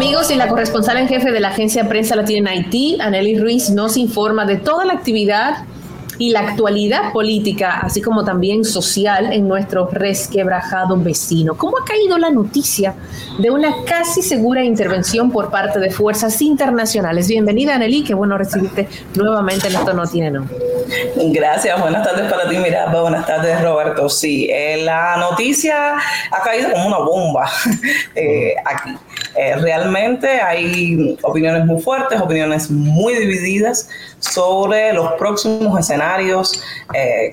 Amigos, y la corresponsal en jefe de la agencia Prensa Latina en Haití, Anneli Ruiz, nos informa de toda la actividad y la actualidad política, así como también social en nuestro resquebrajado vecino. ¿Cómo ha caído la noticia de una casi segura intervención por parte de fuerzas internacionales? Bienvenida, Anneli, qué bueno recibirte nuevamente en Esto No Tiene Nombre. Gracias, buenas tardes para ti, Miranda, buenas tardes, Roberto. Sí, eh, la noticia ha caído como una bomba eh, aquí. Eh, realmente hay opiniones muy fuertes, opiniones muy divididas sobre los próximos escenarios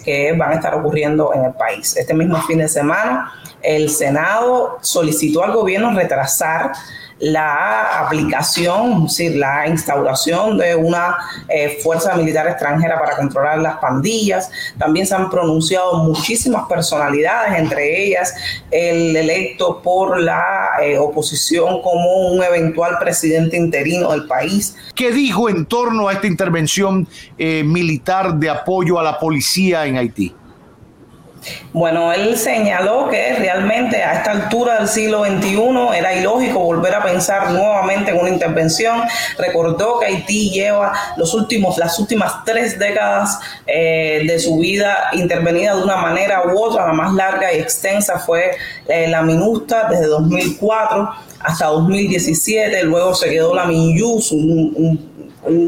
que van a estar ocurriendo en el país. Este mismo fin de semana, el Senado solicitó al gobierno retrasar la aplicación, es decir, la instauración de una eh, fuerza militar extranjera para controlar las pandillas. También se han pronunciado muchísimas personalidades, entre ellas el electo por la eh, oposición como un eventual presidente interino del país. ¿Qué dijo en torno a esta intervención eh, militar de apoyo a la policía en Haití? Bueno, él señaló que realmente a esta altura del siglo XXI era ilógico volver a pensar nuevamente en una intervención. Recordó que Haití lleva los últimos, las últimas tres décadas eh, de su vida intervenida de una manera u otra. La más larga y extensa fue eh, la MINUSTA desde 2004 hasta 2017. Luego se quedó la MINYUS, un un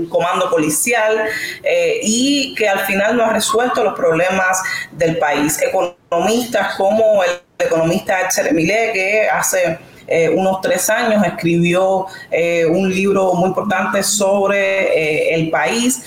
comando policial eh, y que al final no ha resuelto los problemas del país. Economistas como el economista Cheremile, que hace eh, unos tres años escribió eh, un libro muy importante sobre eh, el país.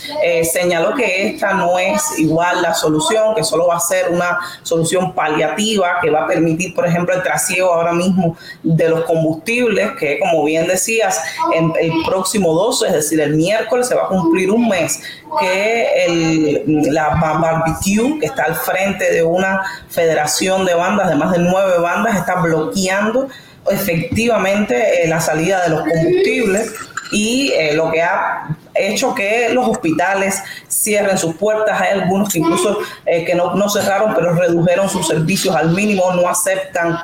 señaló que esta no es igual la solución, que solo va a ser una solución paliativa que va a permitir, por ejemplo, el trasiego ahora mismo de los combustibles, que como bien decías, en el próximo 12, es decir, el miércoles se va a cumplir un mes que el, la Barbecue, que está al frente de una federación de bandas, de más de nueve bandas, está bloqueando efectivamente eh, la salida de los combustibles y eh, lo que ha hecho que los hospitales cierren sus puertas. Hay algunos que incluso eh, que no, no, cerraron, pero redujeron sus servicios al mínimo, no aceptan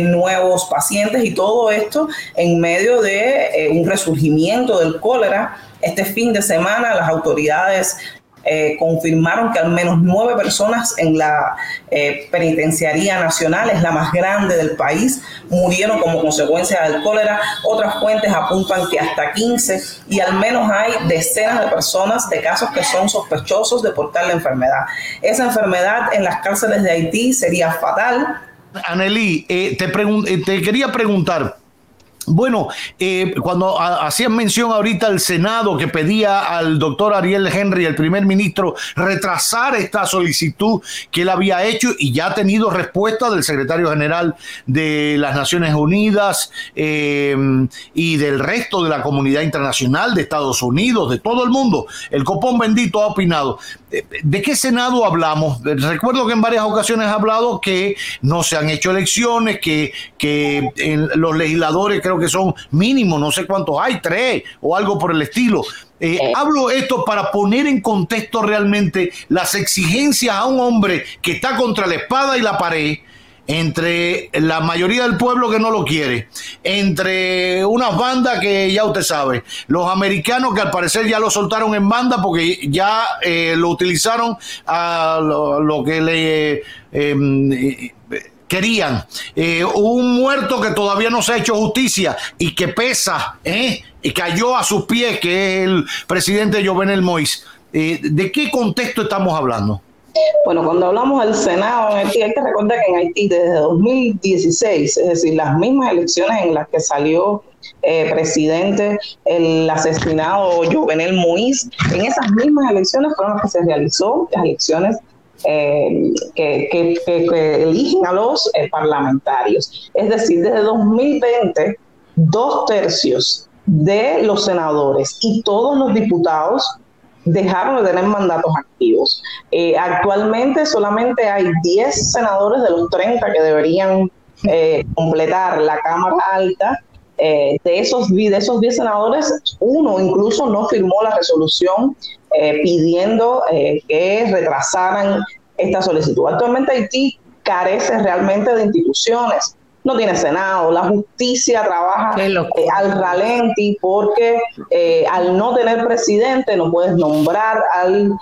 nuevos pacientes y todo esto en medio de un resurgimiento del cólera. Este fin de semana las autoridades eh, confirmaron que al menos nueve personas en la eh, penitenciaría nacional, es la más grande del país, murieron como consecuencia del cólera. Otras fuentes apuntan que hasta 15 y al menos hay decenas de personas de casos que son sospechosos de portar la enfermedad. Esa enfermedad en las cárceles de Haití sería fatal. Anelí, eh, te, te quería preguntar, bueno, eh, cuando hacían mención ahorita al Senado que pedía al doctor Ariel Henry, el primer ministro, retrasar esta solicitud que él había hecho y ya ha tenido respuesta del secretario general de las Naciones Unidas eh, y del resto de la comunidad internacional, de Estados Unidos, de todo el mundo. El copón bendito ha opinado. ¿De qué Senado hablamos? Recuerdo que en varias ocasiones ha hablado que no se han hecho elecciones, que, que los legisladores creo que son mínimos, no sé cuántos hay, tres o algo por el estilo. Eh. Hablo esto para poner en contexto realmente las exigencias a un hombre que está contra la espada y la pared, entre la mayoría del pueblo que no lo quiere, entre unas bandas que ya usted sabe, los americanos que al parecer ya lo soltaron en banda porque ya eh, lo utilizaron a lo, que le... Em, querían. Eh, un muerto que todavía no se ha hecho justicia y que pesa, ¿eh? y cayó a sus pies, que es el presidente Jovenel Mois. Eh, ¿De qué contexto estamos hablando? Bueno, cuando hablamos del Senado en Haití, hay que recordar que en Haití desde 2016, es decir, las mismas elecciones en las que salió eh, presidente el asesinado Jovenel Moïse, en esas mismas elecciones fueron las que se realizó las elecciones eh, que, eligen a los eh, parlamentarios. Es decir, desde 2020, dos tercios de los senadores y todos los diputados dejaron de tener mandatos activos. Eh, actualmente solamente hay 10 senadores de los 30 que deberían completar la Cámara Alta de, esos, de esos 10 senadores, uno incluso no firmó la resolución eh, pidiendo eh, que retrasaran esta solicitud. Actualmente Haití carece realmente de instituciones. No tiene Senado, la justicia trabaja eh, al ralenti porque al no tener presidente no puedes nombrar al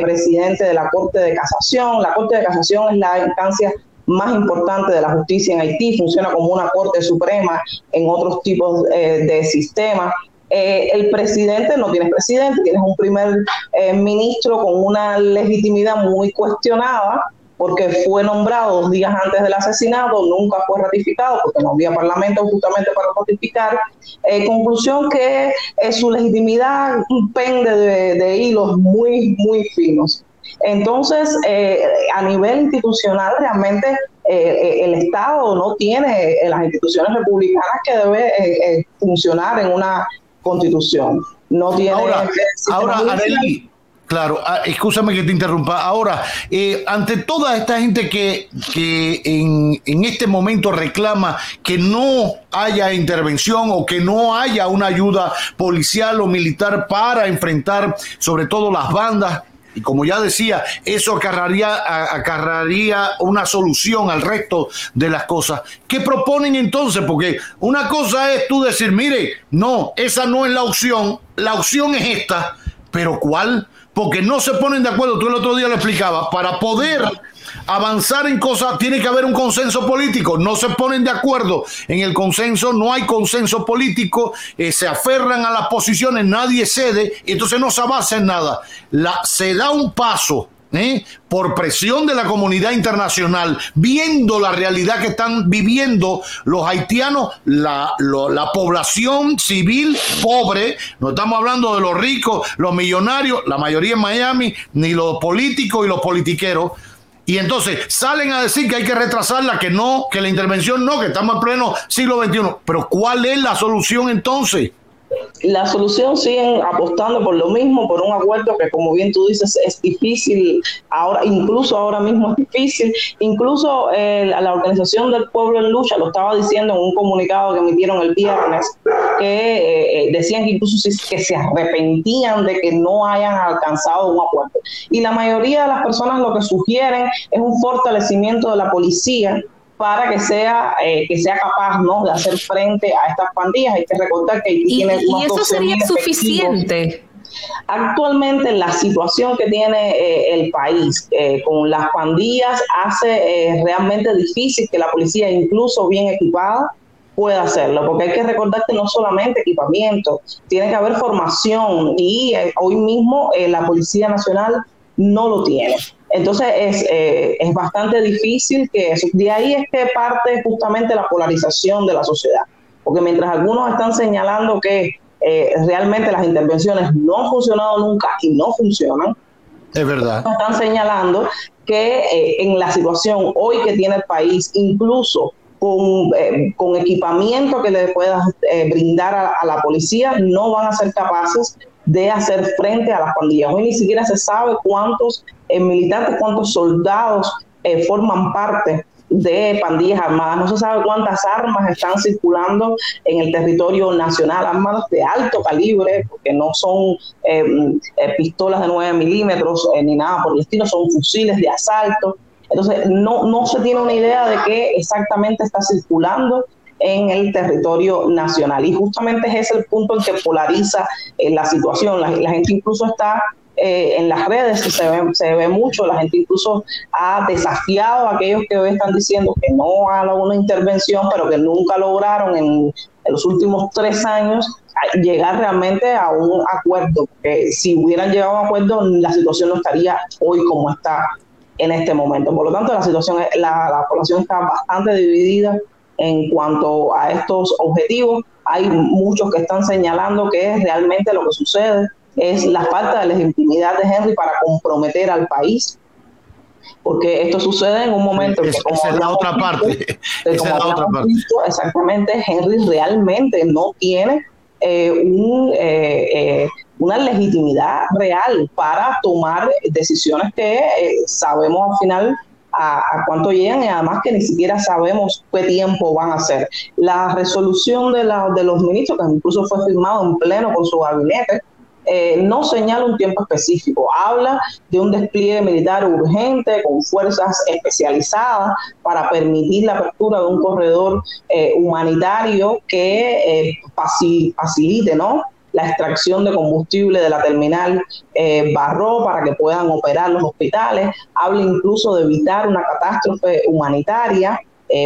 presidente de la Corte de Casación. La Corte de Casación es la instancia más importante de la justicia en Haití, funciona como una Corte Suprema en otros tipos de sistemas. Eh, el presidente no tiene presidente, tienes un primer eh, ministro con una legitimidad muy cuestionada porque fue nombrado dos días antes del asesinato, nunca fue ratificado porque no había parlamento justamente para ratificar. Eh, conclusión que su legitimidad pende de, hilos muy, muy finos. Entonces, a nivel institucional, realmente el Estado no tiene las instituciones republicanas que debe funcionar en una constitución. No tiene. Ahora, ahora Claro, ah, escúchame que te interrumpa. Ahora, eh, ante toda esta gente que, que en, en, este momento reclama que no haya intervención o que no haya una ayuda policial o militar para enfrentar sobre todo las bandas y como ya decía, eso acarraría, acarraría una solución al resto de las cosas. ¿Qué proponen entonces? Porque una cosa es tú decir, mire, no, esa no es la opción, la opción es esta, pero ¿cuál? Porque no se ponen de acuerdo, tú el otro día lo explicabas, para poder avanzar en cosas tiene que haber un consenso político. No se ponen de acuerdo en el consenso, no hay consenso político, eh, se aferran a las posiciones, nadie cede, y entonces no se avanza en nada. Se da un paso. ¿Eh? por presión de la comunidad internacional, viendo la realidad que están viviendo los haitianos, la, la población civil pobre, no estamos hablando de los ricos, los millonarios, la mayoría en Miami, ni los políticos y los politiqueros, y entonces salen a decir que hay que retrasarla, que no, que la intervención no, que estamos en pleno siglo XXI. Pero ¿cuál es la solución entonces? La solución siguen apostando por lo mismo, por un acuerdo que como bien tú dices es difícil, ahora incluso ahora mismo es difícil, incluso eh, la Organización del Pueblo en Lucha lo estaba diciendo en un comunicado que emitieron el viernes, que eh, eh, decían que incluso que se arrepentían de que no hayan alcanzado un acuerdo. Y la mayoría de las personas lo que sugieren es un fortalecimiento de la policía para que sea eh, que sea capaz ¿no? de hacer frente a estas pandillas. Hay que recordar que Haití tiene ¿Y eso sería suficiente? Actualmente la situación que tiene eh, el país eh, con las pandillas hace realmente difícil que la policía, incluso bien equipada, pueda hacerlo, porque hay que recordar que no solamente equipamiento, tiene que haber formación y hoy mismo la Policía Nacional no lo tiene. Entonces es, eh, es bastante difícil que eso. De ahí es que parte justamente la polarización de la sociedad. Porque mientras algunos están señalando que eh, realmente las intervenciones no han funcionado nunca y no funcionan, es verdad. Están señalando que eh, en la situación hoy que tiene el país, incluso con, con equipamiento que le pueda brindar a, la policía, no van a ser capaces de hacer frente a las pandillas. Hoy ni siquiera se sabe cuántos eh, militantes, cuántos soldados eh, forman parte de pandillas armadas. No se sabe cuántas armas están circulando en el territorio nacional, armas de alto calibre, porque no son eh, pistolas de 9 milímetros ni nada por el estilo, son fusiles de asalto. Entonces, no, no se tiene una idea de qué exactamente está circulando en el territorio nacional. Y justamente es ese el punto en que polariza eh, la situación. La, gente incluso está eh, en las redes, se ve, se ve mucho, la gente incluso ha desafiado a aquellos que hoy están diciendo que no hagan una intervención, pero que nunca lograron en, los últimos tres años llegar realmente a un acuerdo. Que si hubieran llegado a un acuerdo, la situación no estaría hoy como está en este momento. Por lo tanto, la situación, la población está bastante dividida en cuanto a estos objetivos. Hay muchos que están señalando que realmente lo que sucede es la falta de legitimidad de Henry para comprometer al país porque esto sucede en un momento que como es la otra parte, es la otra parte. exactamente, Henry realmente no tiene eh, un, eh, eh, una legitimidad real para tomar decisiones que sabemos al final a, cuánto llegan y además que ni siquiera sabemos qué tiempo van a hacer. La resolución de, la, de los ministros, que incluso fue firmado en pleno con su gabinete, eh, no señala un tiempo específico, habla de un despliegue militar urgente con fuerzas especializadas para permitir la apertura de un corredor eh, humanitario que eh, facilite ¿no? La extracción de combustible de la terminal Barro para que puedan operar los hospitales, habla incluso de evitar una catástrofe humanitaria.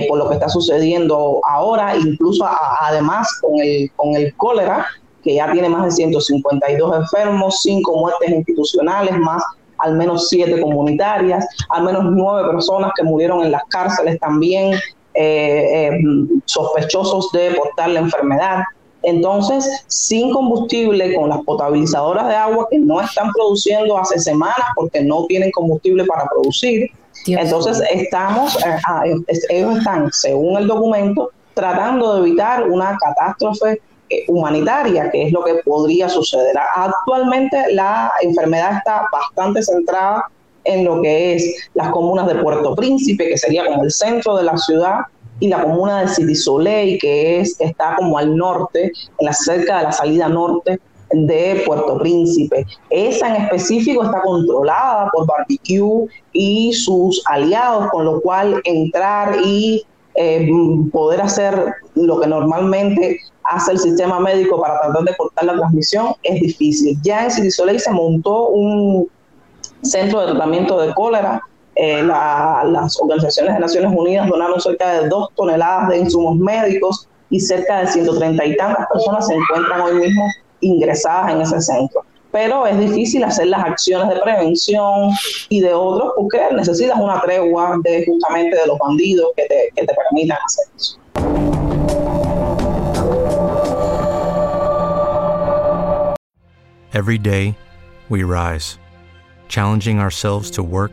por lo que está sucediendo ahora, incluso además con el, con el cólera, que ya tiene más de 152 enfermos, 5 muertes institucionales, más al menos 7 comunitarias, al menos 9 personas que murieron en las cárceles también, eh, eh, sospechosos de portar la enfermedad. Entonces, sin combustible, con las potabilizadoras de agua que no están produciendo hace semanas porque no tienen combustible para producir, entonces estamos, eh, ellos están, según el documento, tratando de evitar una catástrofe eh, humanitaria, que es lo que podría suceder. Actualmente la enfermedad está bastante centrada en lo que es las comunas de Puerto Príncipe, que sería como el centro de la ciudad, y la comuna de City Soleil, que es, está como al norte, en la, cerca de la salida norte de Puerto Príncipe. Esa en específico está controlada por Barbecue y sus aliados, con lo cual entrar y eh, poder hacer lo que normalmente hace el sistema médico para tratar de cortar la transmisión es difícil. Ya en City Soleil se montó un centro de tratamiento de cólera. Eh, las organizaciones de Naciones Unidas donaron cerca de dos toneladas de insumos médicos y cerca de 130 y tantas personas se encuentran hoy mismo ingresadas en ese centro. Pero es difícil hacer las acciones de prevención y de otros porque necesitas una tregua de justamente de los bandidos que te, que te permitan hacer eso. Every day, we rise, challenging ourselves to work